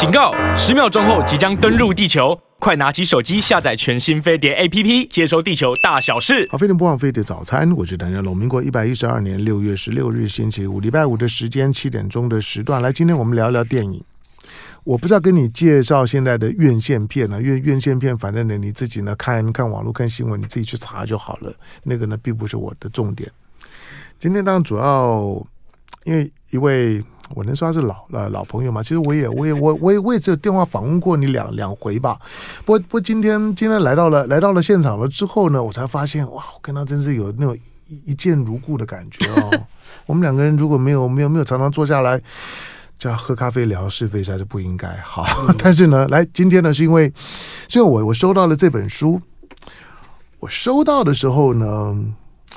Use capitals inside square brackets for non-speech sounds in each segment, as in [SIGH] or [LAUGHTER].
警告！十秒钟后即将登陆地球，快拿起手机下载全新飞碟 APP，接收地球大小事。好，飞碟播放飞碟早餐，我是谭家龙。民国一百一十二年六月十六日星期五，礼拜五的时间七点钟的时段，来，今天我们聊聊电影。我不知道跟你介绍现在的院线片呢，因为院线片反正呢你自己呢看看网络看新闻，你自己去查就好了。那个呢并不是我的重点。今天当然主要因为一位。我能说他是老呃老朋友吗？其实我也我也我我也我也只有电话访问过你两两回吧。不过不过今天今天来到了来到了现场了之后呢，我才发现哇，我跟他真是有那种一一见如故的感觉哦。[LAUGHS] 我们两个人如果没有没有没有常常坐下来，叫喝咖啡聊是非，还是不应该好。[LAUGHS] 但是呢，来今天呢，是因为是因为我我收到了这本书，我收到的时候呢，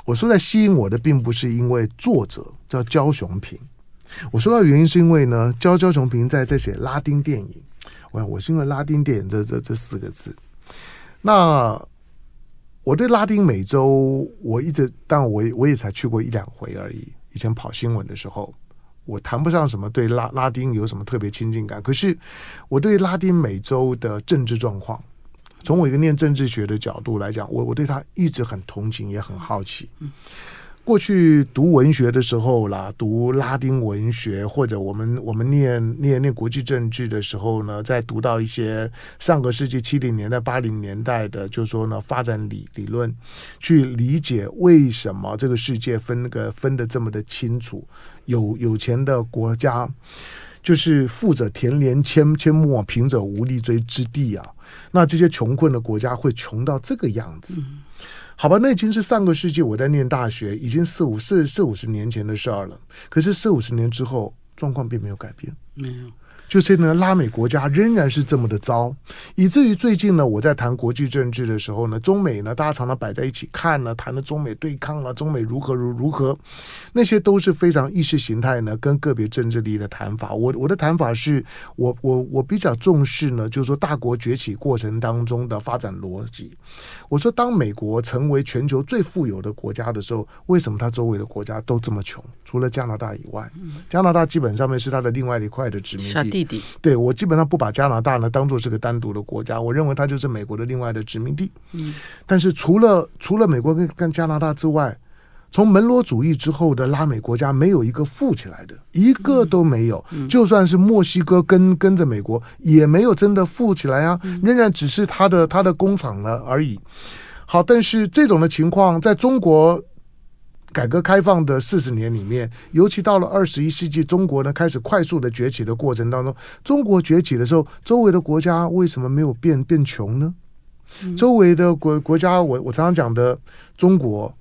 我说在吸引我的并不是因为作者叫焦雄屏。我说到原因是因为呢，焦焦雄屏在在写拉丁电影，我我是因为拉丁电影这这这四个字。那我对拉丁美洲，我一直，但我我也才去过一两回而已。以前跑新闻的时候，我谈不上什么对拉拉丁有什么特别亲近感。可是我对拉丁美洲的政治状况，从我一个念政治学的角度来讲，我我对他一直很同情，也很好奇。过去读文学的时候啦，读拉丁文学，或者我们我们念念念国际政治的时候呢，在读到一些上个世纪七零年代、八零年代的，就是说呢，发展理理论，去理解为什么这个世界分个分得这么的清楚，有有钱的国家，就是富者田连阡阡陌，贫者无立锥之地啊。那这些穷困的国家会穷到这个样子。好吧，那已经是上个世纪我在念大学，已经四五四四五十年前的事儿了。可是四五十年之后，状况并没有改变。没有。就是呢，拉美国家仍然是这么的糟，以至于最近呢，我在谈国际政治的时候呢，中美呢，大家常常摆在一起看呢，谈的中美对抗了，中美如何如如何，那些都是非常意识形态呢，跟个别政治利益的谈法。我我的谈法是我我我比较重视呢，就是说大国崛起过程当中的发展逻辑。我说，当美国成为全球最富有的国家的时候，为什么它周围的国家都这么穷？除了加拿大以外，加拿大基本上面是它的另外一块的殖民地。弟弟，对，我基本上不把加拿大呢当做是个单独的国家，我认为它就是美国的另外的殖民地。嗯，但是除了除了美国跟跟加拿大之外，从门罗主义之后的拉美国家没有一个富起来的，一个都没有。就算是墨西哥跟跟着美国，也没有真的富起来啊，仍然只是它的它的工厂了而已。好，但是这种的情况在中国。改革开放的四十年里面，尤其到了二十一世纪，中国呢开始快速的崛起的过程当中，中国崛起的时候，周围的国家为什么没有变变穷呢？周围的国国家，我我常常讲的中国、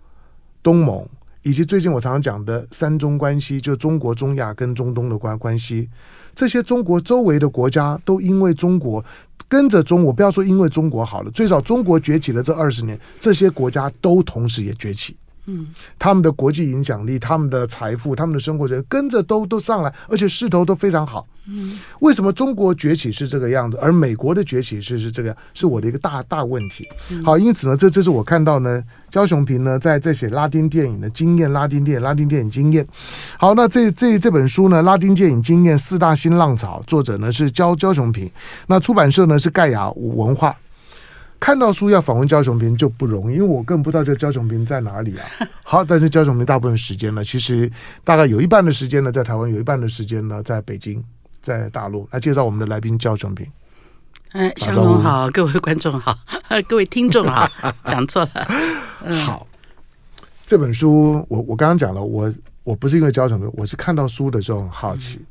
东盟，以及最近我常常讲的三中关系，就中国、中亚跟中东的关关系，这些中国周围的国家都因为中国跟着中国，不要说因为中国好了，最少中国崛起了这二十年，这些国家都同时也崛起。嗯，他们的国际影响力、他们的财富、他们的生活人跟着都都上来，而且势头都非常好。嗯，为什么中国崛起是这个样子，而美国的崛起是是这个，是我的一个大大问题。好，因此呢，这这是我看到呢，焦雄平呢在在写拉丁电影的经验，拉丁电影、拉丁电影经验。好，那这这这本书呢，《拉丁电影经验四大新浪潮》，作者呢是焦焦雄平，那出版社呢是盖亚文化。看到书要访问焦雄屏就不容易，因为我更不知道这焦雄屏在哪里啊。[LAUGHS] 好，但是焦雄屏大部分时间呢，其实大概有一半的时间呢在台湾，有一半的时间呢在北京，在大陆。来介绍我们的来宾焦雄屏。哎，祥龙好，各位观众好，各位听众好，讲错了。嗯、好，这本书我我刚刚讲了，我我不是因为焦雄屏，我是看到书的时候很好奇。嗯、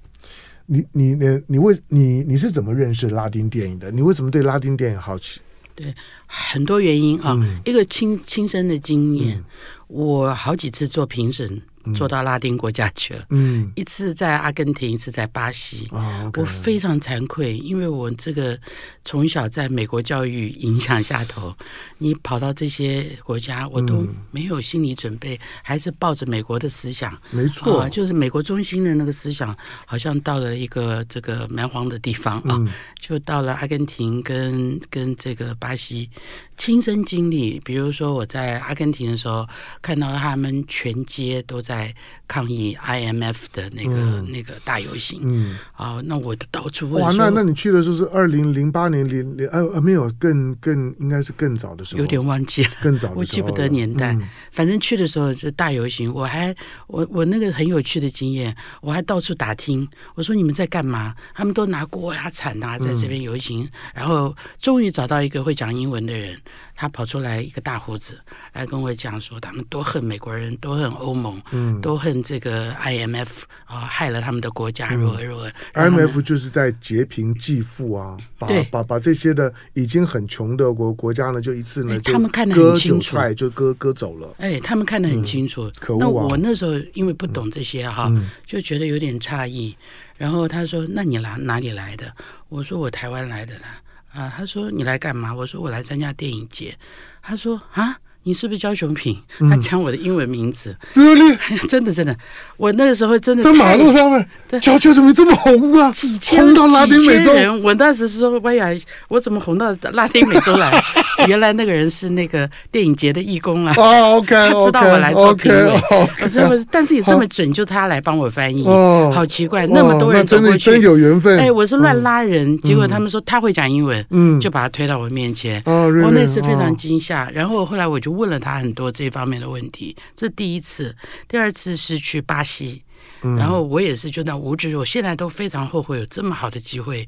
你你你你为你你是怎么认识拉丁电影的？你为什么对拉丁电影好奇？对，很多原因啊，嗯、一个亲亲身的经验，嗯、我好几次做评审。做到拉丁国家去了，嗯，一次在阿根廷，一次在巴西。哦，okay，我非常惭愧，因为我这个从小在美国教育影响下头，你跑到这些国家，我都没有心理准备，嗯、还是抱着美国的思想，没错、啊，就是美国中心的那个思想，好像到了一个这个蛮荒的地方啊，嗯、就到了阿根廷跟跟这个巴西，亲身经历，比如说我在阿根廷的时候，看到他们全街都在。在抗议 IMF 的那个、嗯、那个大游行。嗯，啊，那我到处问。哇，那那你去的时候是二零零八年零零呃呃没有更更应该是更早的时候，有点忘记了，更早的时候，我记不得年代。嗯、反正去的时候是大游行，我还我我那个很有趣的经验，我还到处打听，我说你们在干嘛？他们都拿锅呀铲啊，在这边游行，嗯、然后终于找到一个会讲英文的人。他跑出来一个大胡子来跟我讲说，他们多恨美国人，多恨欧盟，嗯，多恨这个 IMF 啊，害了他们的国家，如何如何。IMF 就是在劫贫济富啊，把把把这些的已经很穷的国国家呢，就一次呢，他们看得很清楚，就割割走了。哎，他们看得很清楚。可恶啊！那我那时候因为不懂这些哈，就觉得有点诧异。然后他说：“那你哪哪里来的？”我说：“我台湾来的啦。”啊，他说你来干嘛？我说我来参加电影节。他说啊。你是不是焦雄平？他讲我的英文名字，[LAUGHS] 真的真的，我那个时候真的在马路上面，焦焦雄平这么红啊？几千红到拉丁美洲人，我当时说，哎呀，我怎么红到拉丁美洲来？[LAUGHS] 原来那个人是那个电影节的义工啊。哦，OK，他知道我来做评委，我这么，但是也这么准，就他来帮我翻译，哦好奇怪，那么多人走过去，真有缘分。哎，我是乱拉人，结果他们说他会讲英文，嗯，就把他推到我面前。哦，我那次非常惊吓，然后后来我就。问了他很多这方面的问题，这第一次，第二次是去巴西，嗯、然后我也是就那无知，我现在都非常后悔有这么好的机会，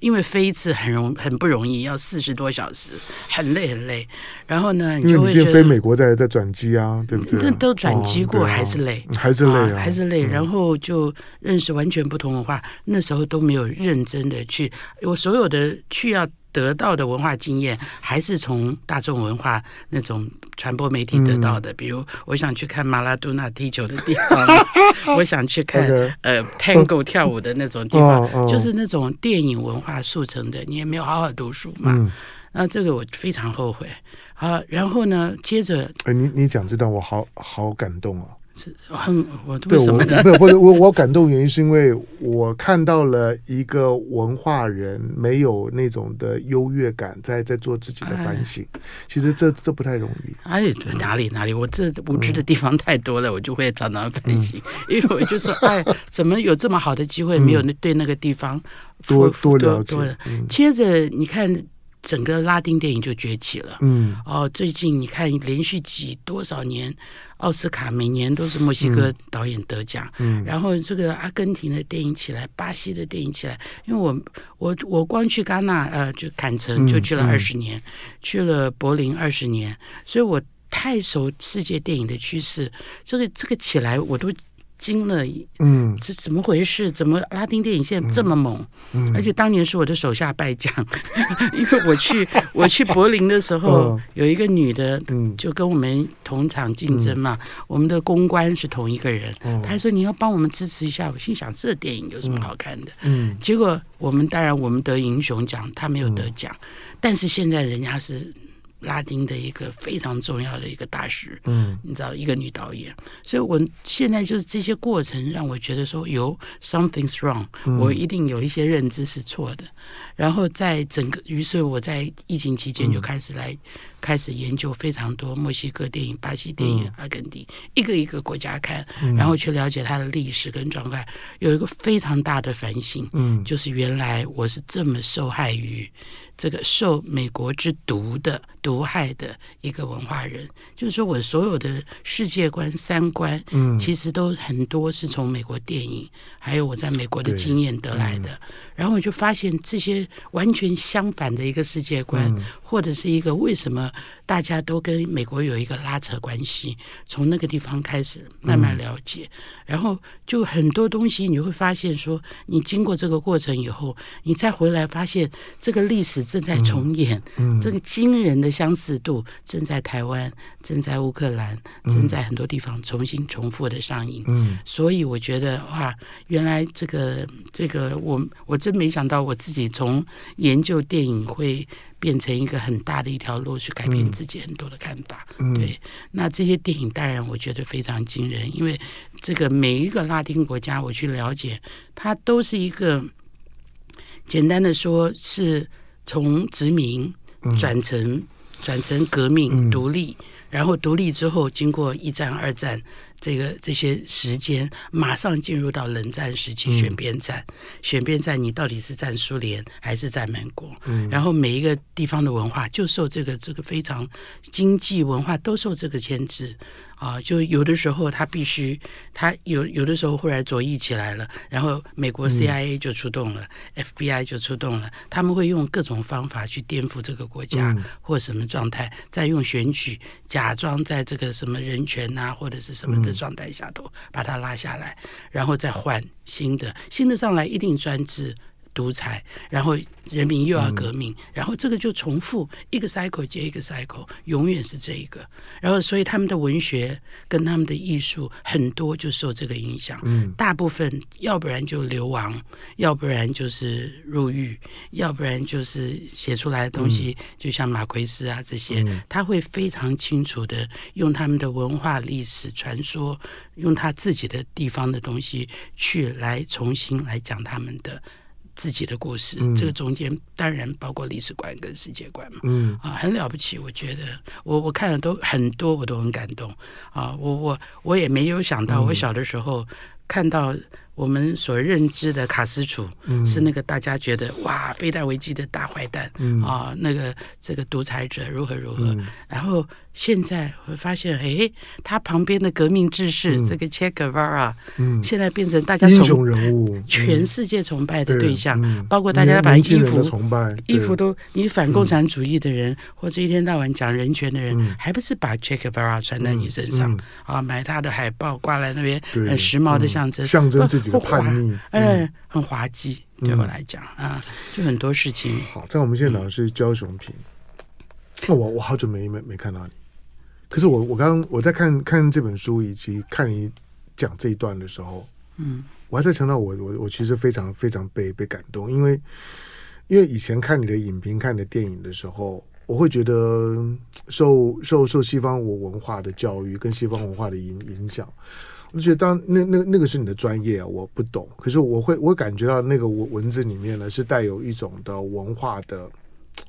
因为飞一次很容很不容易，要四十多小时，很累很累。然后呢，你就会觉得飞美国再再转机啊，对不对？那都转机过、哦啊、还是累，还是累、啊啊，还是累。然后就认识完全不同文化，嗯、那时候都没有认真的去，我所有的去要。得到的文化经验还是从大众文化那种传播媒体得到的，比如我想去看马拉多纳踢球的地方，[LAUGHS] 我想去看呃 Tango 跳舞的那种地方，[LAUGHS] 就是那种电影文化速成的。你也没有好好读书嘛，那这个我非常后悔。好，然后呢，接着，哎，你你讲这段我好好感动啊。是很我为什么呢？对，我我我感动原因是因为我看到了一个文化人没有那种的优越感，在在做自己的反省。哎、其实这这不太容易。哎，哪里哪里，我这无知的地方太多了，嗯、我就会常常反省。嗯、[LAUGHS] 因为我就说，哎，怎么有这么好的机会，没有那对那个地方多多了解？接着你看。整个拉丁电影就崛起了。嗯，哦，最近你看连续几多少年奥斯卡每年都是墨西哥导演得奖。嗯，然后这个阿根廷的电影起来，巴西的电影起来。因为我我我光去戛纳呃就坎城就去了二十年，嗯嗯、去了柏林二十年，所以我太熟世界电影的趋势。这个这个起来我都。惊了，嗯，这怎么回事？怎么拉丁电影现在这么猛？嗯，而且当年是我的手下败将，[LAUGHS] 因为我去 [LAUGHS] 我去柏林的时候，有一个女的，就跟我们同场竞争嘛，我们的公关是同一个人，她还说你要帮我们支持一下。我心想这电影有什么好看的？嗯，结果我们当然我们得英雄奖，她没有得奖，但是现在人家是。拉丁的一个非常重要的一个大师，嗯，你知道一个女导演，所以我现在就是这些过程让我觉得说有 something's wrong，我一定有一些认知是错的，然后在整个，于是我在疫情期间就开始来。开始研究非常多墨西哥电影、巴西电影、阿根廷，一个一个国家看，然后去了解它的历史跟状态，有一个非常大的反省，嗯，就是原来我是这么受害于这个受美国之毒的毒害的一个文化人，就是说我所有的世界观、三观，嗯，其实都很多是从美国电影，还有我在美国的经验得来的，然后我就发现这些完全相反的一个世界观，或者是一个为什么。大家都跟美国有一个拉扯关系，从那个地方开始慢慢了解，嗯、然后就很多东西你会发现说，你经过这个过程以后，你再回来发现这个历史正在重演，嗯嗯、[LAUGHS] 这个惊人的相似度正在台湾、正在乌克兰、正在很多地方重新重复的上映。嗯，所以我觉得哇，原来这个这个我我真没想到我自己从研究电影会。变成一个很大的一条路，去改变自己很多的看法。嗯、对，那这些电影当然我觉得非常惊人，因为这个每一个拉丁国家我去了解，它都是一个简单的说，是从殖民转成转成革命独立，然后独立之后经过一战、二战。这个这些时间马上进入到冷战时期，选边站，嗯、选边站，你到底是站苏联还是站美国？嗯，然后每一个地方的文化就受这个这个非常经济文化都受这个牵制。啊，就有的时候他必须，他有有的时候忽然左翼起来了，然后美国 CIA 就出动了，嗯，FBI 就出动了，他们会用各种方法去颠覆这个国家，嗯，或什么状态，再用选举假装在这个什么人权啊或者是什么的状态下头把它拉下来，然后再换新的，新的上来一定专制。独裁，然后人民又要革命，嗯、然后这个就重复一个 cycle 接一个 cycle，永远是这一个。然后，所以他们的文学跟他们的艺术很多就受这个影响。嗯，大部分要不然就流亡，要不然就是入狱，要不然就是写出来的东西，嗯、就像马奎斯啊这些，嗯、他会非常清楚的用他们的文化、历史、传说，用他自己的地方的东西去来重新来讲他们的。自己的故事，嗯、这个中间当然包括历史观跟世界观嘛，嗯啊，很了不起。我觉得我我看了都很多，我都很感动啊。我我我也没有想到，我小的时候看到。我们所认知的卡斯楚是那个大家觉得、嗯、哇，飞弹危机的大坏蛋、嗯、啊，那个这个独裁者如何如何。嗯、然后现在会发现，哎，他旁边的革命志士、嗯、这个切格瓦拉，嗯，现在变成大家英雄人物，全世界崇拜的对象，嗯、包括大家把衣服崇拜衣服都，你反共产主义的人，嗯、或者一天到晚讲人权的人，嗯、还不是把切格瓦拉穿在你身上、啊？买他的海报挂在那边，很时髦的象征，象征自己的。叛逆，嗯，很滑稽，对我来讲、嗯、啊，就很多事情。好，在我们现场是焦雄平，那、嗯、我我好久没没没看到你，可是我我刚刚我在看看这本书以及看你讲这一段的时候，嗯，我还在强调我我我其实非常非常被被感动，因为因为以前看你的影评、看你的电影的时候，我会觉得受受受西方我文化的教育跟西方文化的影影响。我觉得当那那那个是你的专业啊，我不懂。可是我会我感觉到那个文文字里面呢，是带有一种的文化的，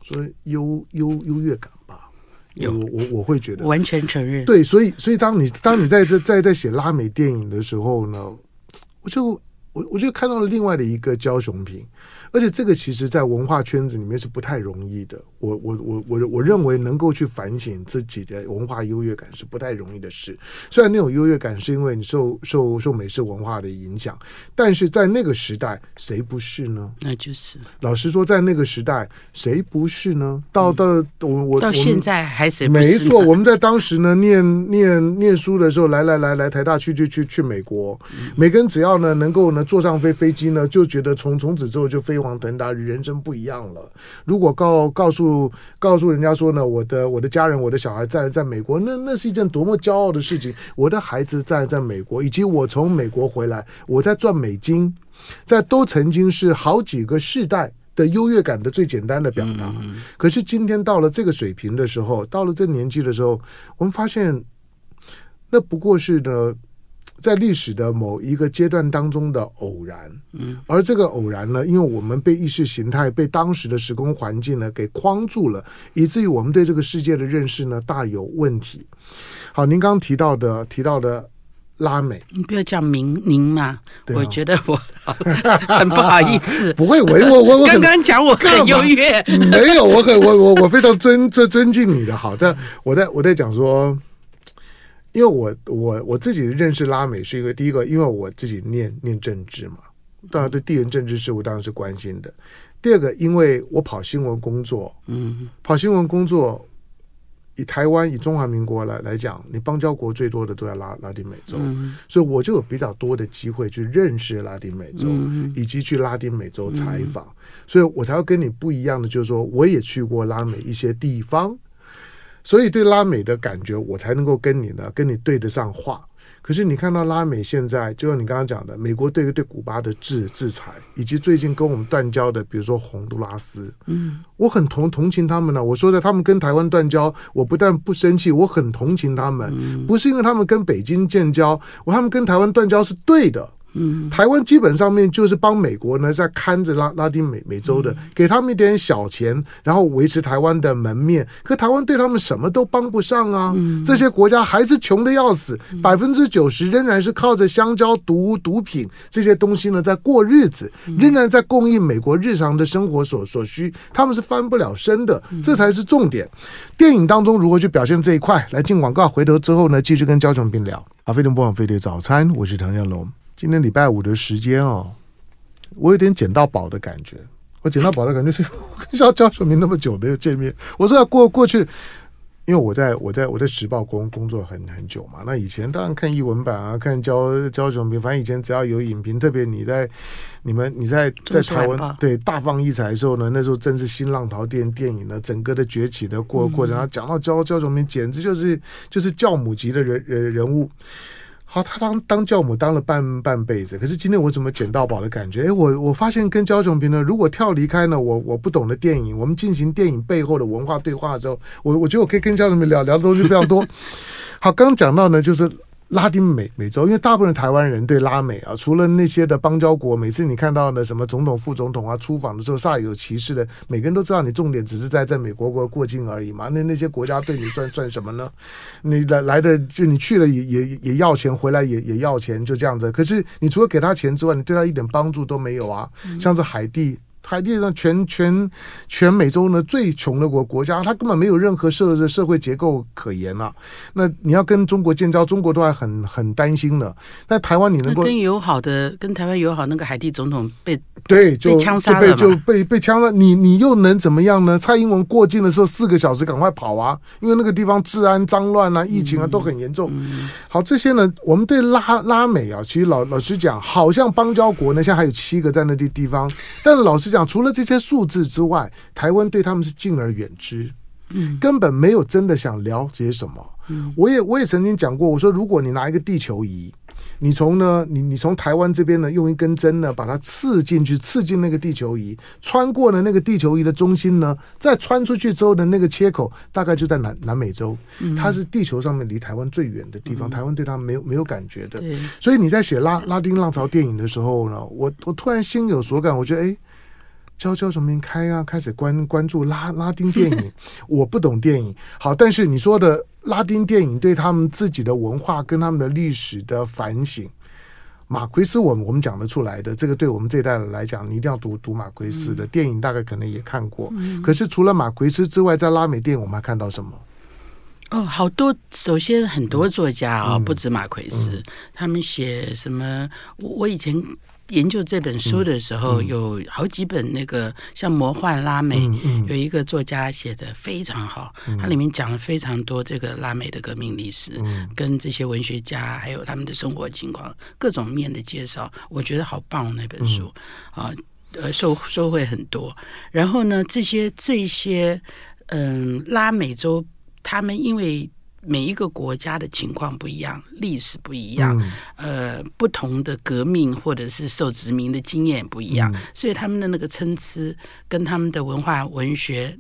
说优优优越感吧。有我我我会觉得完全承认。对，所以所以当你当你在这在在写拉美电影的时候呢，我就我我就看到了另外的一个焦雄屏。而且这个其实，在文化圈子里面是不太容易的。我我我我我认为能够去反省自己的文化优越感是不太容易的事。虽然那种优越感是因为你受受受美式文化的影响，但是在那个时代，谁不是呢？那就是老实说，在那个时代，谁不是呢？到到我我到现在还谁？没错，我们在当时呢，念念念书的时候，来来来来台大去去去去美国，每个人只要呢能够呢坐上飞飞机呢，就觉得从从此之后就飞。飞黄腾达，人生不一样了。如果告告诉告诉人家说呢，我的我的家人，我的小孩在在美国，那那是一件多么骄傲的事情。我的孩子在在美国，以及我从美国回来，我在赚美金，在都曾经是好几个世代的优越感的最简单的表达。可是今天到了这个水平的时候，到了这年纪的时候，我们发现那不过是呢。在历史的某一个阶段当中的偶然，嗯，而这个偶然呢，因为我们被意识形态、被当时的时空环境呢给框住了，以至于我们对这个世界的认识呢大有问题。好，您刚刚提到的提到的拉美，你不要讲明您嘛，哦、我觉得我很不好意思。[LAUGHS] 不会，我我我我刚刚讲我很优越，没有，我很我我我非常尊尊尊敬你的。好，但我在我在讲说。因为我我我自己认识拉美是一个第一个，因为我自己念念政治嘛，当然对地缘政治事务当然是关心的。第二个，因为我跑新闻工作，嗯，跑新闻工作，以台湾以中华民国来来讲，你邦交国最多的都在拉拉丁美洲，嗯，所以我就有比较多的机会去认识拉丁美洲，嗯，以及去拉丁美洲采访，嗯，所以我才会跟你不一样的，就是说我也去过拉美一些地方。所以对拉美的感觉，我才能够跟你呢，跟你对得上话。可是你看到拉美现在，就像你刚刚讲的，美国对于对古巴的制制裁，以及最近跟我们断交的，比如说洪都拉斯，嗯，我很同同情他们呢。我说的，他们跟台湾断交，我不但不生气，我很同情他们，不是因为他们跟北京建交，我他们跟台湾断交是对的。嗯，台湾基本上面就是帮美国呢在看着拉拉丁美美洲的，嗯、给他们一点小钱，然后维持台湾的门面。可台湾对他们什么都帮不上啊！嗯、这些国家还是穷的要死，百分之九十仍然是靠着香蕉、毒毒品这些东西呢在过日子，仍然在供应美国日常的生活所所需，他们是翻不了身的，这才是重点。电影当中如何去表现这一块？来进广告，回头之后呢，继续跟焦雄斌聊。啊，飞的播放飞碟早餐，我是唐建龙。今天礼拜五的时间哦，我有点捡到宝的感觉。我捡到宝的感觉是，我跟焦焦雄明那么久没有见面，我说要过过去，因为我在我在我在时报工工作很很久嘛。那以前当然看译文版啊，看焦焦雄斌，反正以前只要有影评，特别你在你们你在在台湾对大放异彩的时候呢，那时候正是新浪潮电电影呢整个的崛起的过过程。然后讲到焦焦雄明，简直就是就是教母级的人人人物。好，他当当教母当了半半辈子，可是今天我怎么捡到宝的感觉？哎，我我发现跟焦雄平呢，如果跳离开呢，我我不懂的电影，我们进行电影背后的文化对话之后，我我觉得我可以跟焦雄平聊聊的东西非常多。好，刚讲到呢，就是。拉丁美美洲，因为大部分台湾人对拉美啊，除了那些的邦交国，每次你看到的什么总统、副总统啊出访的时候，煞有其事的，每个人都知道你重点只是在在美国国过境而已嘛。那那些国家对你算算什么呢？你来来的就你去了也也也要钱，回来也也要钱，就这样子。可是你除了给他钱之外，你对他一点帮助都没有啊。像是海地。海地上全全全美洲呢最穷的国国家，它根本没有任何社社会结构可言了，啊。那你要跟中国建交，中国都还很很担心的。那台湾你能够跟友好的跟台湾友好那个海地总统被对就被枪杀了就被就被被枪了，你你又能怎么样呢？蔡英文过境的时候四个小时赶快跑啊，因为那个地方治安脏乱啊，疫情啊都很严重。嗯、好，这些呢，我们对拉拉美啊，其实老老实讲，好像邦交国呢，现在还有七个在那地地方，但是老实。讲除了这些数字之外，台湾对他们是敬而远之，嗯，根本没有真的想了解什么。嗯，我也我也曾经讲过，我说如果你拿一个地球仪，你从呢，你你从台湾这边呢，用一根针呢把它刺进去，刺进那个地球仪，穿过了那个地球仪的中心呢，再穿出去之后的那个切口，大概就在南南美洲，它是地球上面离台湾最远的地方，台湾对它没有没有感觉的。所以你在写拉拉丁浪潮电影的时候呢，我我突然心有所感，我觉得哎。焦焦雄斌开啊，开始关关注拉拉丁电影。[LAUGHS] 我不懂电影，好，但是你说的拉丁电影对他们自己的文化跟他们的历史的反省，马奎斯，我们我们讲得出来的。这个对我们这一代人来讲，你一定要读读马奎斯的电影，大概可能也看过。可是除了马奎斯之外，在拉美电影我们还看到什么？哦，好多。首先，很多作家啊，不止马奎斯，他们写什么？我我以前。研究这本书的时候，有好几本那个像《魔幻拉美》，有一个作家写的非常好，它里面讲了非常多这个拉美的革命历史，跟这些文学家还有他们的生活情况各种面的介绍，我觉得好棒那本书啊，呃，收收获很多。然后呢，这些这些嗯，拉美洲他们因为。每一个国家的情况不一样，历史不一样，嗯、呃，不同的革命或者是受殖民的经验不一样，嗯、所以他们的那个参差跟他们的文化、文学、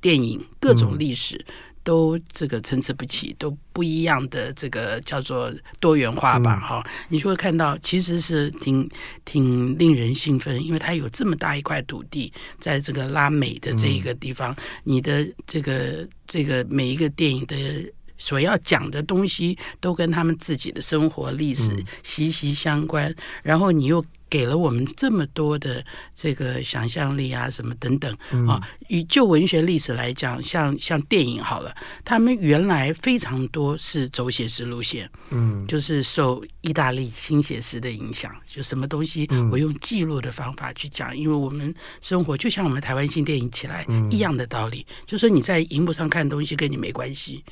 电影各种历史。嗯都这个参差不齐，都不一样的这个叫做多元化吧，哈、嗯，你就会看到其实是挺挺令人兴奋，因为它有这么大一块土地，在这个拉美的这一个地方，嗯、你的这个这个每一个电影的所要讲的东西，都跟他们自己的生活历史息息相关，嗯、然后你又。给了我们这么多的这个想象力啊，什么等等啊。以就文学历史来讲，像像电影好了，他们原来非常多是走写实路线，嗯，就是受意大利新写实的影响，就什么东西我用记录的方法去讲，因为我们生活就像我们台湾新电影起来一样的道理，就说你在荧幕上看东西跟你没关系，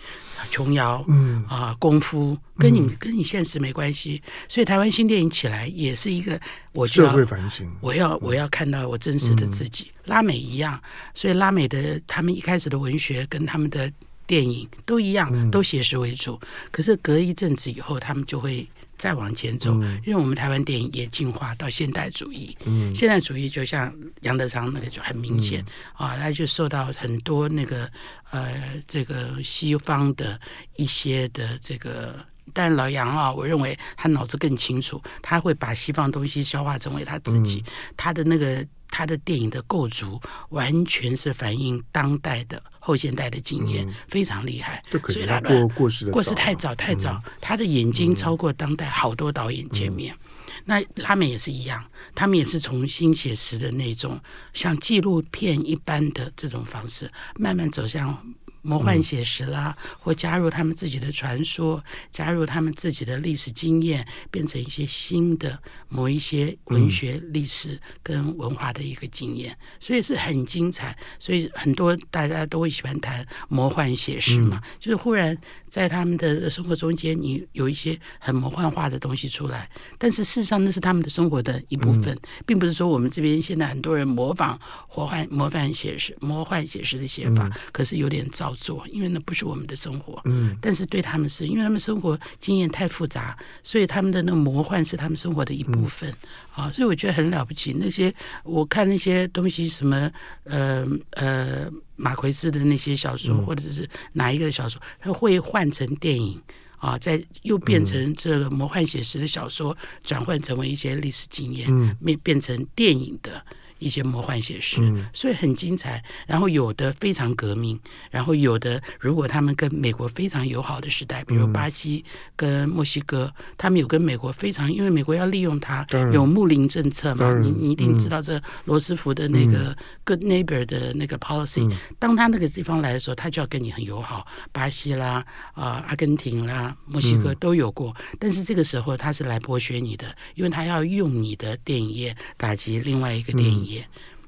琼瑶，嗯啊，功夫跟你跟你现实没关系，所以台湾新电影起来也是一个。我就会反省，我要我要看到我真实的自己。嗯、拉美一样，所以拉美的他们一开始的文学跟他们的电影都一样，嗯、都写实为主。可是隔一阵子以后，他们就会再往前走，嗯、因为我们台湾电影也进化到现代主义。嗯、现代主义就像杨德昌那个就很明显、嗯、啊，他就受到很多那个呃这个西方的一些的这个但老杨啊，我认为他脑子更清楚，他会把西方东西消化成为他自己，嗯、他的那个他的电影的构筑完全是反映当代的后现代的经验，嗯、非常厉害。所以他过过世的过世太早太早，嗯、他的眼睛超过当代好多导演前面。嗯、那他们也是一样，他们也是从新写实的那种像纪录片一般的这种方式，慢慢走向。魔幻写实啦，或加入他们自己的传说，加入他们自己的历史经验，变成一些新的某一些文学、历史跟文化的一个经验，所以是很精彩。所以很多大家都会喜欢谈魔幻写实嘛，就是忽然在他们的生活中间，你有一些很魔幻化的东西出来，但是事实上那是他们的生活的一部分，并不是说我们这边现在很多人模仿魔幻魔幻写实、魔幻写实的写法，可是有点糟。做，因为那不是我们的生活，嗯，但是对他们是因为他们生活经验太复杂，所以他们的那个魔幻是他们生活的一部分，啊、嗯，所以我觉得很了不起。那些我看那些东西，什么呃呃马奎斯的那些小说，嗯、或者是哪一个小说，他会换成电影啊，再又变成这个魔幻写实的小说，转换成为一些历史经验，变、嗯、变成电影的。一些魔幻写实，嗯、所以很精彩。然后有的非常革命，然后有的如果他们跟美国非常友好的时代，比如巴西跟墨西哥，嗯、他们有跟美国非常，因为美国要利用它，然有睦邻政策嘛。你你一定知道这罗斯福的那个 Good Neighbor 的那个 policy。嗯、当他那个地方来的时候，他就要跟你很友好。巴西啦，啊、呃，阿根廷啦，墨西哥都有过。嗯、但是这个时候他是来剥削你的，因为他要用你的电影业打击另外一个电影业。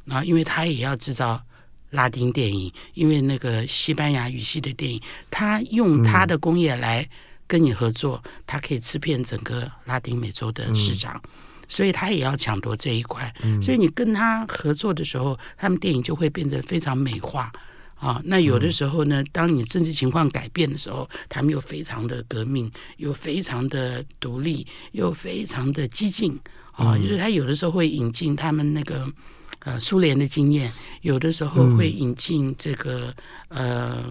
啊，因为他也要制造拉丁电影，因为那个西班牙语系的电影，他用他的工业来跟你合作，他可以吃遍整个拉丁美洲的市场，所以他也要抢夺这一块。所以你跟他合作的时候，他们电影就会变得非常美化啊。那有的时候呢，当你政治情况改变的时候，他们又非常的革命，又非常的独立，又非常的激进啊。就是他有的时候会引进他们那个。呃，苏联的经验有的时候会引进这个、嗯、呃，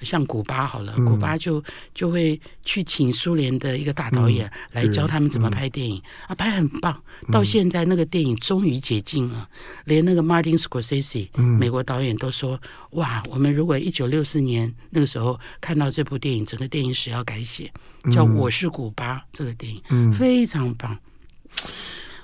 像古巴好了，嗯、古巴就就会去请苏联的一个大导演来教他们怎么拍电影、嗯、啊，拍很棒。到现在那个电影终于解禁了，嗯、连那个 Martin Scorsese、嗯、美国导演都说：“哇，我们如果一九六四年那个时候看到这部电影，整个电影史要改写，叫《我是古巴》这个电影，嗯、非常棒。”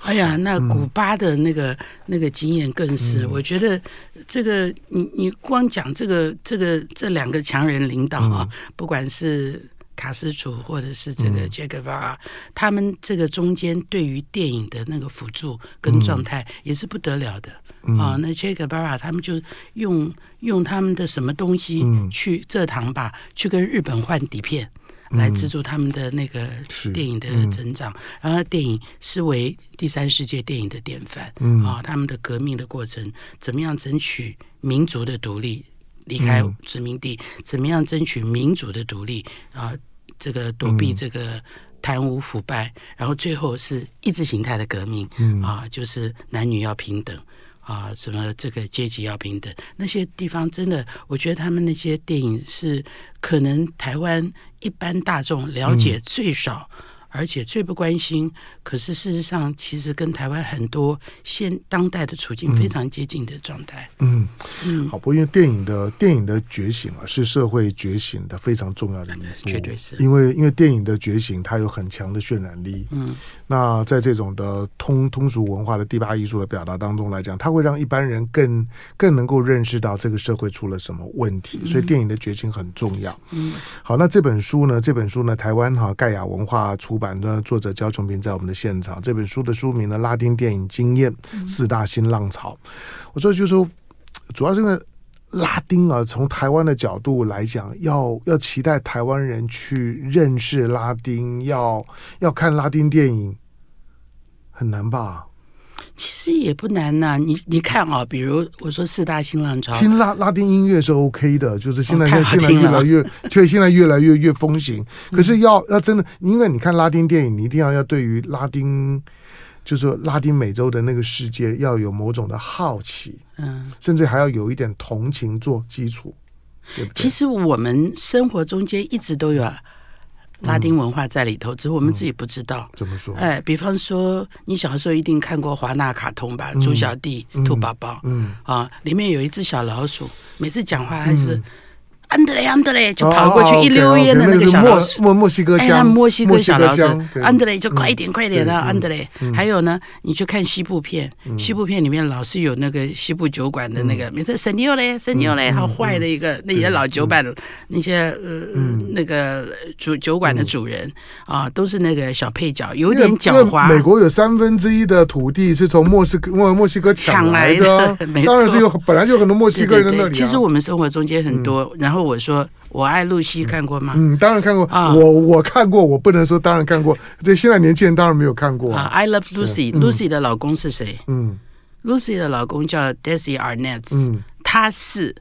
哎呀，那古巴的那个、嗯、那个经验更是，嗯、我觉得这个你你光讲这个这个这两个强人领导啊，嗯、不管是卡斯楚或者是这个杰克巴拉，他们这个中间对于电影的那个辅助跟状态也是不得了的、嗯、啊。那杰克巴拉他们就用用他们的什么东西去蔗糖吧，去跟日本换底片。来资助他们的那个电影的成长，嗯、然后电影视为第三世界电影的典范。嗯、啊，他们的革命的过程，怎么样争取民族的独立，离开殖民地，嗯、怎么样争取民族的独立啊？这个躲避这个贪污腐败，嗯、然后最后是意识形态的革命。嗯、啊，就是男女要平等。啊，什么这个阶级要平等，那些地方真的，我觉得他们那些电影是可能台湾一般大众了解最少。嗯而且最不关心，可是事实上，其实跟台湾很多现当代的处境非常接近的状态。嗯嗯，好，不过因为电影的电影的觉醒啊，是社会觉醒的非常重要的因素，绝对是。因为因为电影的觉醒，它有很强的渲染力。嗯，那在这种的通通俗文化的第八艺术的表达当中来讲，它会让一般人更更能够认识到这个社会出了什么问题，所以电影的觉醒很重要。嗯，好，那这本书呢？这本书呢？台湾哈盖亚文化出版的作者焦琼平在我们的现场。这本书的书名呢，《拉丁电影经验：四大新浪潮》。我说，就是说，主要是因为拉丁啊，从台湾的角度来讲，要要期待台湾人去认识拉丁，要要看拉丁电影，很难吧？其实也不难呐，你你看啊，比如我说四大新浪潮，听拉拉丁音乐是 OK 的，就是现在 [LAUGHS] 现在越来越，所以现在越来越越风行。可是要要真的，因为你看拉丁电影，你一定要要对于拉丁，就是说拉丁美洲的那个世界要有某种的好奇，嗯，甚至还要有一点同情做基础。对对，其实我们生活中间一直都有。拉丁文化在里头，只是我们自己不知道。怎么说？哎，比方说，你小时候一定看过华纳卡通吧？猪小弟、兔宝宝，嗯啊，里面有一只小老鼠，每次讲话还是。安德雷，安德雷就跑过去，一溜烟的那个小老鼠，墨墨西哥乡，哎，墨西哥小老鼠，安德雷就快一点，快点啊，安德雷。还有呢，你去看西部片，西部片里面老是有那个西部酒馆的那个，每次神牛嘞，神牛嘞，好坏的一个那些老酒馆，那些呃那个主酒馆的主人啊，都是那个小配角，有点狡猾。美国有三分之一的土地是从墨西哥墨墨西哥抢来的，[LAUGHS] 当然是有本来就有很多墨西哥人在那里。其实我们生活中间很多，然后。我说我爱露西，看过吗？嗯，当然看过。啊，我我看过，我不能说当然看过。这现在年轻人当然没有看过啊。I love Lucy。Lucy 的老公是谁？嗯，Lucy 的老公叫 Desi Arnaz。嗯，他是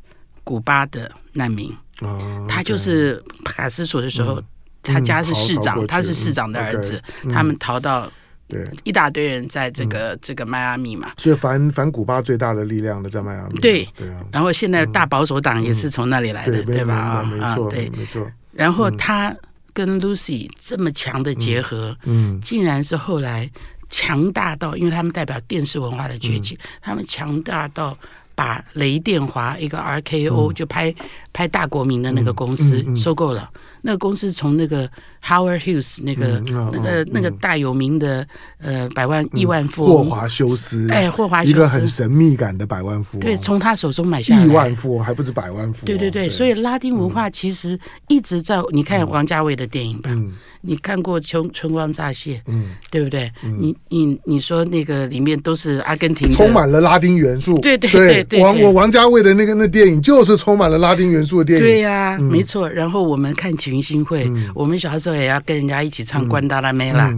古巴的难民。哦，他就是卡斯索的时候，他家是市长，他是市长的儿子，他们逃到。对，一大堆人在这个这个迈阿密嘛，所以反反古巴最大的力量的在迈阿密。对。对啊，然后现在大保守党也是从那里来的，对吧？啊，没错，对，没错。然后他跟 Lucy 这么强的结合，嗯，竟然是后来强大到，因为他们代表电视文化的崛起，他们强大到。把雷电华一个 RKO 就拍拍大国民的那个公司收购了，那个公司从那个 Howard Hughes 那个那个那个大有名的呃百万亿万富翁。霍华修斯，哎，霍华修斯，一个很神秘感的百万富翁，对，从他手中买下来。亿万富翁还不是百万富翁，对对对，所以拉丁文化其实一直在，你看王家卫的电影吧。你看过《春春光乍泄》，嗯，对不对？你你你说那个里面都是阿根廷，充满了拉丁元素。对对对对，王我王家卫的那个那电影就是充满了拉丁元素的电影。对呀，没错。然后我们看群星会，我们小时候也要跟人家一起唱《关达拉梅拉》。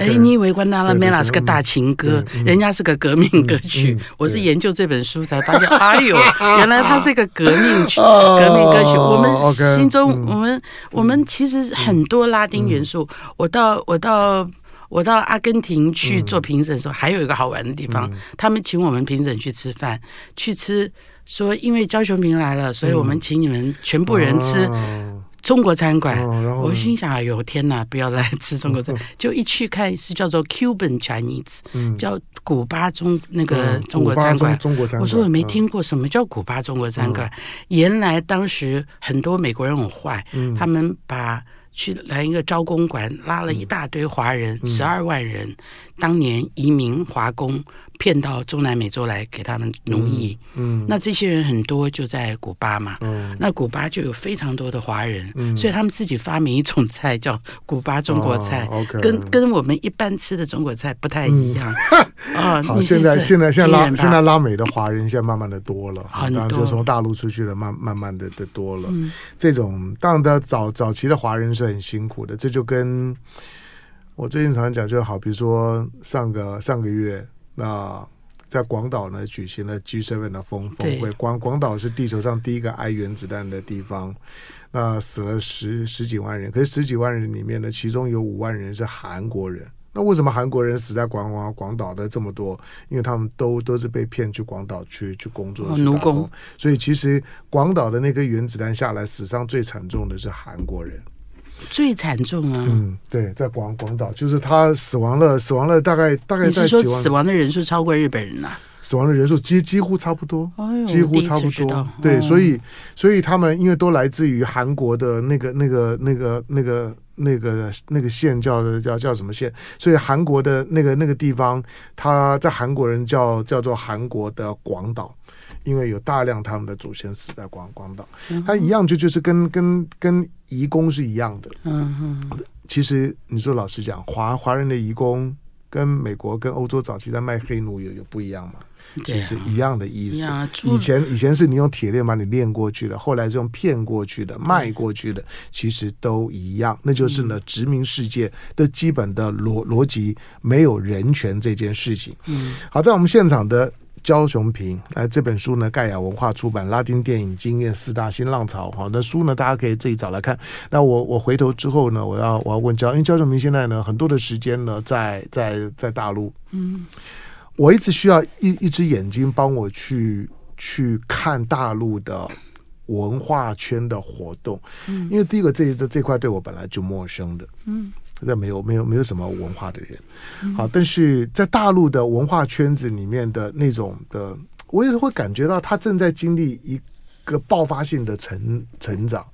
哎，你以为《关达拉梅拉》是个大情歌？人家是个革命歌曲。我是研究这本书才发现，[LAUGHS] 哎呦，原来它是个革命曲，[LAUGHS] [LAUGHS] 革命歌曲。我们心中，我们我们其实很多拉丁元素。我到我到我到阿根廷去做评审的时候，还有一个好玩的地方，他们请我们评审去吃饭，去吃说因为焦雄平来了，所以我们请你们全部人吃中国餐馆。我心想，哎呦天哪，不要来吃中国餐，[LAUGHS] 就一去看是叫做 Cuban Chinese，叫古巴中那个中国餐馆。中国餐馆，我说我没听过什么叫古巴中国餐馆，原来当时很多美国人很坏，他们把。去来一个招工馆，拉了一大堆华人，十二万人，当年移民华工。骗到中南美洲来给他们奴役，嗯，那这些人很多就在古巴嘛，嗯，那古巴就有非常多的华人，嗯，所以他们自己发明一种菜 [LAUGHS] 叫古巴中国菜，OK，，跟跟我们一般吃的中国菜不太一样。啊，[LAUGHS] 好，现在现在现在拉现在拉美的华人 [LAUGHS] 现在慢慢的多了，很多。就从大陆出去了，慢慢慢的的多了。嗯。这种当然的早早期的华人是很辛苦的，这就跟我最近常常讲就好，比如说上个上个月。那在广岛呢，举行了 G7 的峰峰会。广广岛是地球上第一个挨原子弹的地方，那死了十十几万人，可是十几万人里面呢，其中有五万人是韩国人。那为什么韩国人死在广广广岛的这么多？因为他们都都是被骗去广岛去去工作去打工，所以其实广岛的那颗原子弹下来，死伤最惨重的是韩国人。最惨重啊！嗯，对，在广广岛，就是他死亡了，死亡了大概大概在几万。死亡的人数超过日本人啊？死亡的人数几几乎差不多，几乎差不多。对，所以所以他们因为都来自于韩国的那个那个那个那个那个那个县叫的叫叫什么县？所以韩国的那个那个地方，他在韩国人叫叫做韩国的广岛。因为有大量他们的祖先死在广广岛，他一样就就是跟跟跟移工是一样的。嗯哼，其实你说老实讲，华华人的移工跟美国跟欧洲早期在卖黑奴有有不一样吗？其实一样的意思。以前以前是你用铁链把你链过去的，后来是用骗过去的、卖过去的，其实都一样。那就是呢，殖民世界的基本的逻逻辑，没有人权这件事情。嗯，好，在我们现场的。焦雄屏，哎，这本书呢，盖亚文化出版《拉丁电影经验四大新浪潮》哈，那书呢，大家可以自己找来看。那我我回头之后呢，我要我要问焦，因为焦雄平现在呢，很多的时间呢，在在在大陆，嗯，我一直需要一一只眼睛帮我去去看大陆的文化圈的活动。嗯，因为第一个这这这块对我本来就陌生的。嗯，在没有没有没有什么文化的人。好，但是在大陆的文化圈子里面的那种的，我也会感觉到他正在经历一个爆发性的成成长。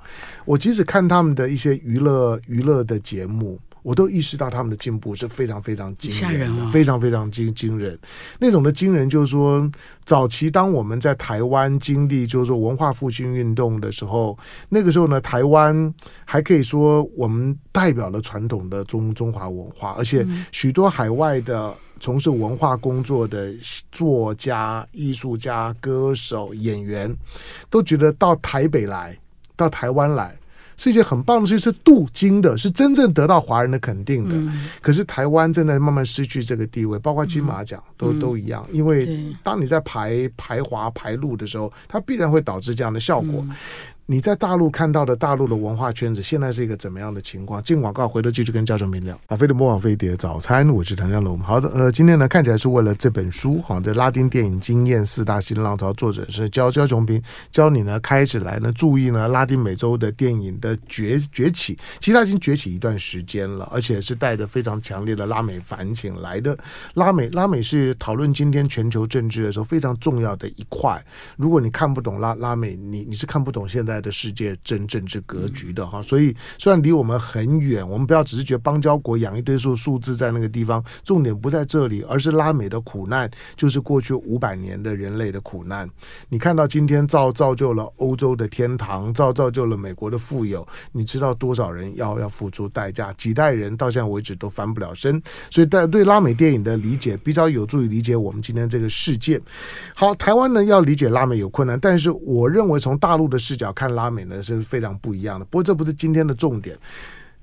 我即使看他们的一些娱乐娱乐的节目。我都意识到他们的进步是非常非常惊人的，非常非常惊惊人。那种的惊人就是说，早期当我们在台湾经历就是说文化复兴运动的时候，那个时候呢，台湾还可以说我们代表了传统的中中华文化，而且许多海外的从事文化工作的作家、艺术家、歌手、演员，都觉得到台北来，到台湾来。是一件很棒的事，是镀金的，是真正得到华人的肯定的。嗯、可是台湾正在慢慢失去这个地位，包括金马奖、嗯、都都一样。因为当你在排排华排路的时候，它必然会导致这样的效果。你在大陆看到的大陆的文化圈子，现在是一个怎么样的情况？进广告，回头继续跟教授明聊。啊飞的魔网飞碟早餐，我是唐湘龙。好的，呃，今天呢，看起来是为了这本书，好的，拉丁电影经验四大新浪潮，作者是焦焦雄平，教你呢开始来呢注意呢拉丁美洲的电影的崛崛起。其实它已经崛起一段时间了，而且是带着非常强烈的拉美反省来的。拉美，拉美是讨论今天全球政治的时候非常重要的一块。如果你看不懂拉拉美，你你是看不懂现在的世界政政治格局的哈，所以虽然离我们很远，我们不要只是觉得邦交国养一堆数数字在那个地方，重点不在这里，而是拉美的苦难就是过去五百年的人类的苦难。你看到今天造造就了欧洲的天堂，造造就了美国的富有，你知道多少人要要付出代价？几代人到现在为止都翻不了身。所以在对拉美电影的理解比较有助于理解我们今天这个世界。好，台湾呢要理解拉美有困难，但是我认为从大陆的视角看。拉美呢是非常不一样的，不过这不是今天的重点。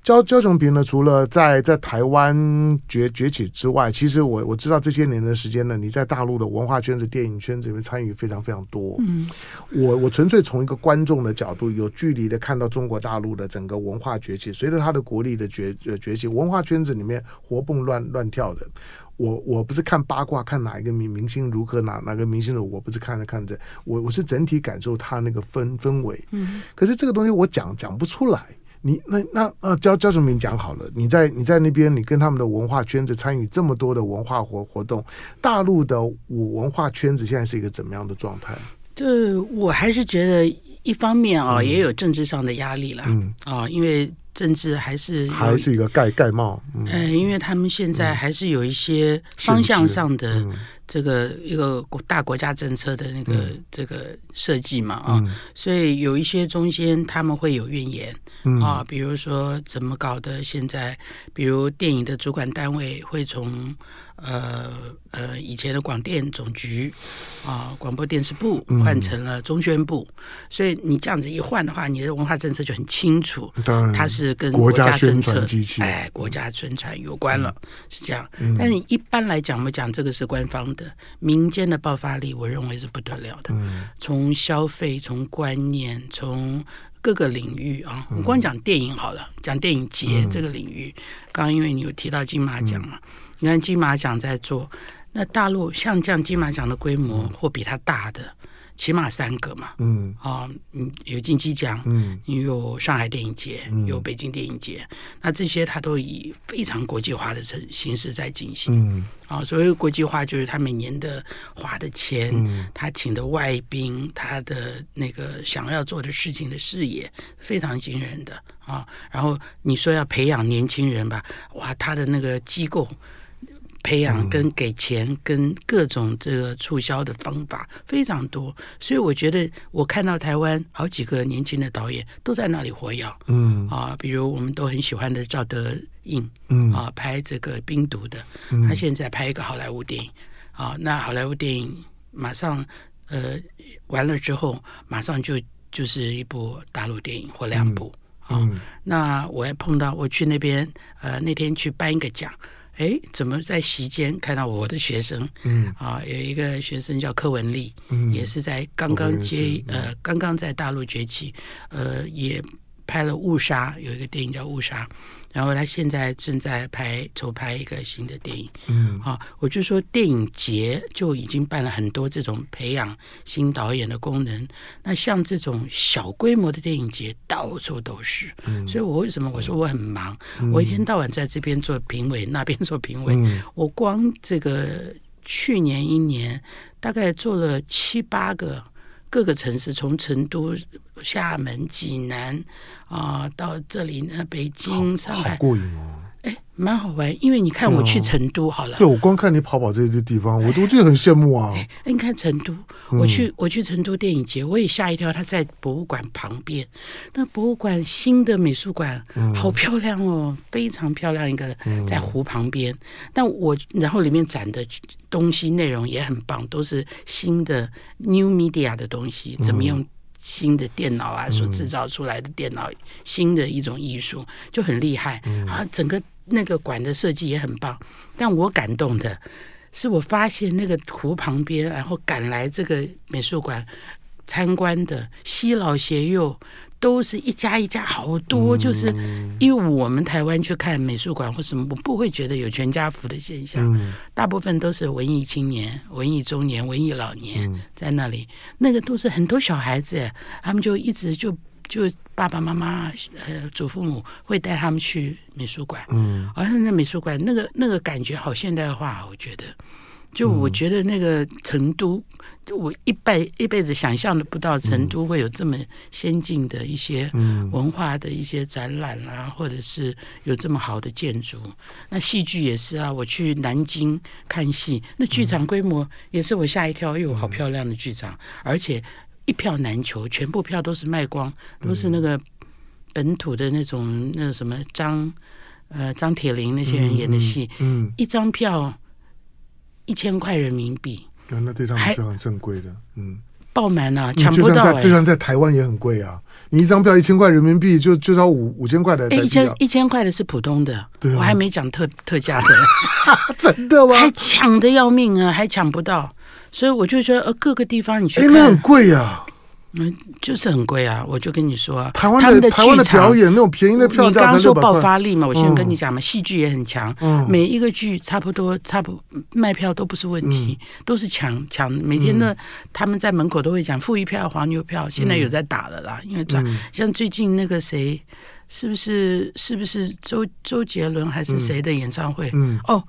焦焦雄平呢，除了在在台湾崛崛起之外，其实我我知道这些年的时间呢，你在大陆的文化圈子、电影圈子里面参与非常非常多。嗯，我我纯粹从一个观众的角度，有距离的看到中国大陆的整个文化崛起，随着它的国力的崛崛起，文化圈子里面活蹦乱乱跳的。我我不是看八卦，看哪一个明明星如何，哪哪个明星的，我不是看着看着，我我是整体感受他那个氛氛围。嗯，可是这个东西我讲讲不出来。你那那那焦焦雄屏讲好了，你在你在那边，你跟他们的文化圈子参与这么多的文化活活动，大陆的文化圈子现在是一个怎么样的状态？对，我还是觉得一方面啊，嗯、也有政治上的压力了。嗯啊，因为。政治还是还是一个盖盖帽，嗯、呃，因为他们现在还是有一些方向上的这个一个国大国家政策的那个这个设计嘛啊，嗯、所以有一些中间他们会有怨言、嗯、啊，比如说怎么搞的，现在比如电影的主管单位会从。呃呃，以前的广电总局啊，广播电视部换成了中宣部，嗯、所以你这样子一换的话，你的文化政策就很清楚，当然它是跟国家政策哎，国家宣传有关了，嗯、是这样。嗯、但是一般来讲，我们讲这个是官方的，民间的爆发力，我认为是不得了的。嗯、从消费，从观念，从各个领域啊，我光讲电影好了，讲电影节这个领域，刚因为你有提到金马奖嘛。嗯你看金马奖在做，那大陆像这样金马奖的规模或比它大的，起码三个嘛。嗯，啊，嗯，有金鸡奖，嗯，你有上海电影节，嗯、有北京电影节，那这些它都以非常国际化的形形式在进行。嗯，啊，所谓国际化就是他每年的花的钱，嗯、他请的外宾，他的那个想要做的事情的视野非常惊人的啊。然后你说要培养年轻人吧，哇，他的那个机构。培养跟给钱跟各种这个促销的方法非常多，所以我觉得我看到台湾好几个年轻的导演都在那里活跃，嗯。啊，比如我们都很喜欢的赵德胤，嗯。啊，拍这个冰毒的，他现在拍一个好莱坞电影，啊，那好莱坞电影马上呃完了之后，马上就就是一部大陆电影或两部，啊，那我还碰到我去那边呃那天去颁一个奖。哎，怎么在席间看到我的学生？嗯啊，有一个学生叫柯文丽，嗯，也是在刚刚接呃刚刚在大陆崛起，呃，也拍了《误杀》，有一个电影叫《误杀》。然后他现在正在拍筹拍一个新的电影，嗯，好，我就说电影节就已经办了很多这种培养新导演的功能。那像这种小规模的电影节到处都是，嗯，所以我为什么我说我很忙？嗯，我一天到晚在这边做评委，那边做评委，嗯，我光这个去年一年大概做了七八个。各个城市，从成都、厦门、济南啊、呃，到这里呢，北京、上海，好过瘾哦！哎，蛮好玩，因为你看我去成都好了，对，我光看你跑跑这些地方，我都觉得很羡慕啊。哎，你看成都，我去我去成都电影节，我也吓一跳，他在博物馆旁边，那博物馆新的美术馆，好漂亮哦，非常漂亮，一个在湖旁边。但我然后里面展的。东西内容也很棒，都是新的 new media 的东西，怎么用新的电脑啊所制造出来的电脑，新的一种艺术就很厉害。啊！整个那个馆的设计也很棒，但我感动的是，我发现那个湖旁边，然后赶来这个美术馆参观的西老携幼。都是一家一家好多，就是因为我们台湾去看美术馆或什么，我不会觉得有全家福的现象。大部分都是文艺青年、文艺中年、文艺老年在那里。那个都是很多小孩子，他们就一直就就爸爸妈妈呃祖父母会带他们去美术馆。嗯，而且那美术馆那个那个感觉好现代化，我觉得。就我觉得那个成都，就我一辈一辈子想象的不到，成都会有这么先进的一些文化的一些展览啦，或者是有这么好的建筑。那戏剧也是啊，我去南京看戏，那剧场规模也是我吓一跳，哟，好漂亮的剧场，而且一票难求，全部票都是卖光，都是那个本土的那种那什么张呃张铁林那些人演的戏，嗯，一张票。一千块人民币，啊，那这张是很正贵的，嗯，爆满了，抢不到，欸。就算在台湾也很贵啊！你一张票一千块人民币，就就要五五千块的。哎，一千一千块的是普通的，對啊，我还没讲特特价的，[LAUGHS] 真的吗？还抢的要命啊，还抢不到，所以我就觉得，呃，各个地方你去看，哎，那很贵呀。嗯，就是很贵啊！我就跟你说，台湾的台湾的表演那种便宜的票价，你刚刚说爆发力嘛，我先跟你讲嘛，戏剧也很强，每一个剧差不多，差不卖票都不是问题，都是抢抢。每天的他们在门口都会讲富一票、黄牛票，现在有在打了啦，因为转像最近那个谁，是不是是不是周周杰伦还是谁的演唱会？哦。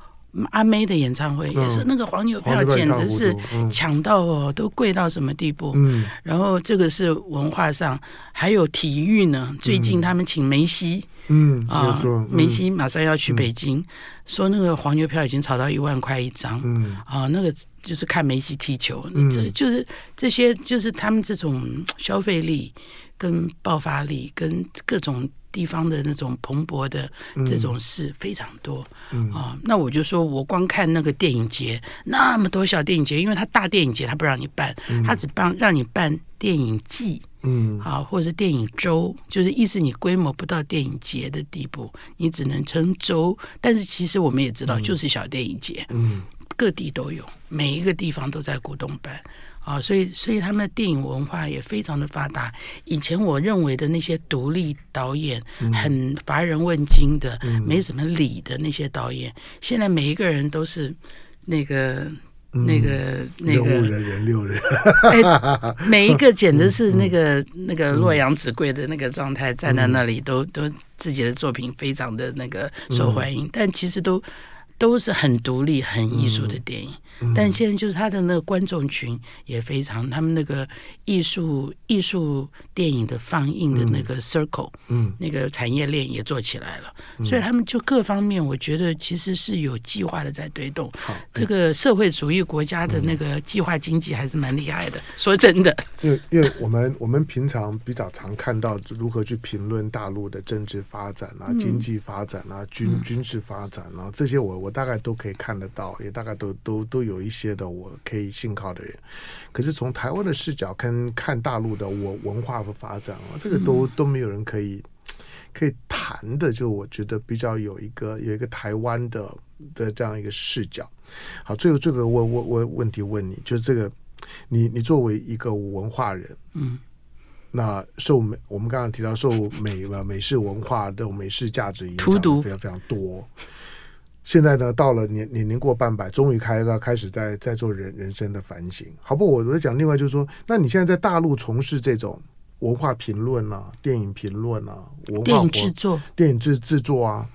阿妹的演唱会也是那个黄牛票，简直是抢到哦，都贵到什么地步？嗯，然后这个是文化上，还有体育呢。最近他们请梅西，嗯啊，梅西马上要去北京，说那个黄牛票已经炒到一万块一张，嗯啊，那个就是看梅西踢球，这就是这些就是他们这种消费力跟爆发力跟各种。地方的那种蓬勃的这种事非常多啊、那我就说，我光看那个电影节，那么多小电影节，因为他大电影节他不让你办，嗯、他只帮让你办电影季，嗯，啊，或者是电影周，就是意思你规模不到电影节的地步，你只能称周。但是其实我们也知道，就是小电影节，嗯，各地都有，每一个地方都在鼓动办。啊、哦，所以所以他们的电影文化也非常的发达。以前我认为的那些独立导演，很乏人问津的，嗯、没什么理的那些导演，现在每一个人都是那个、嗯、那个那个人人六人，哎，每一个简直是那个、嗯、那个洛阳纸贵的那个状态，站在那里都都自己的作品非常的那个受欢迎，嗯、但其实都。都是很独立、很艺术的电影，但现在就是他的那个观众群也非常，他们那个艺术艺术电影的放映的那个 circle，嗯，那个产业链也做起来了，嗯、所以他们就各方面，我觉得其实是有计划的在推动。好，这个社会主义国家的那个计划经济还是蛮厉害的。嗯、说真的，因为因为我们我们平常比较常看到如何去评论大陆的政治发展啊、经济发展啊、军、嗯、军事发展啊这些我。我大概都可以看得到，也大概都都都有一些的我可以信靠的人。可是从台湾的视角看看大陆的我文化和发展啊，这个都都没有人可以可以谈的。就我觉得比较有一个有一个台湾的的这样一个视角。好，最后这个我我我问题问你，就是这个你你作为一个文化人，嗯，那受美，我们刚刚提到受美了美式文化的美式价值影响非常非常多。现在呢，到了年年年过半百，终于开了开始在在做人人生的反省。好不，我我在讲另外就是说，那你现在在大陆从事这种文化评论啊、电影评论啊、文化电影制作、电影制制作啊，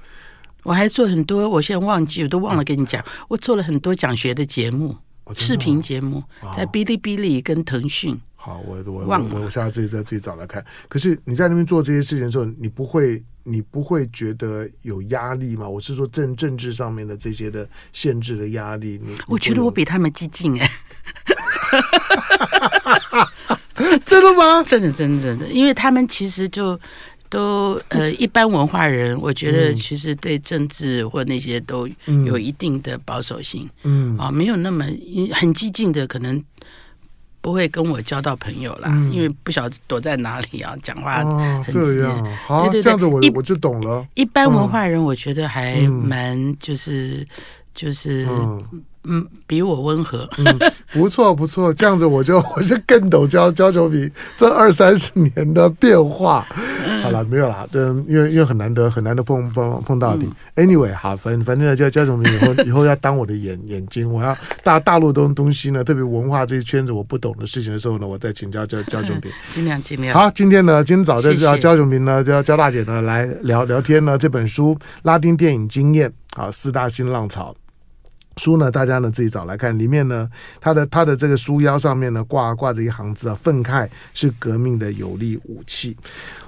我还做很多，我现在忘记，我都忘了跟你讲，我做了很多讲学的节目。视频节目在哔哩哔哩跟腾讯。好，我我我我下次自己再自己找来看。可是你在那边做这些事情的时候，你不会你不会觉得有压力吗？我是说政政治上面的这些的限制的压力。你我觉得我比他们激进哎。[LAUGHS] 真的吗？[LAUGHS] 真的真的真的，因为他们其实就。都呃，一般文化人，我觉得其实对政治或那些都有一定的保守性，嗯啊，没有那么很激进的，可能不会跟我交到朋友啦，嗯、因为不晓得躲在哪里啊，讲话这样好，对对对，这样子我我就懂了。一般文化人，我觉得还蛮就是、嗯、就是。嗯嗯，比我温和。嗯，不错不错，这样子我就 [LAUGHS] 我是更懂焦焦球迷这二三十年的变化。好了，没有了，嗯，因为因为很难得很难得碰碰碰到你。Anyway，好，反反正焦焦球皮以后 [LAUGHS] 以后要当我的眼眼睛，我要大大陆东东西呢，特别文化这些圈子我不懂的事情的时候呢，我再请教焦焦球皮。尽量尽量。好，今天呢，今天早在焦焦球皮呢，焦焦大姐呢来聊聊天呢，这本书《拉丁电影经验》好，四大新浪潮。书呢，大家呢自己找来看。里面呢，他的他的这个书腰上面呢挂挂着一行字啊，“愤慨是革命的有力武器。”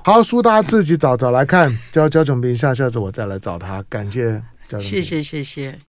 好，书大家自己找找来看。焦焦球皮，下下次我再来找他。感谢焦球皮，谢谢谢谢。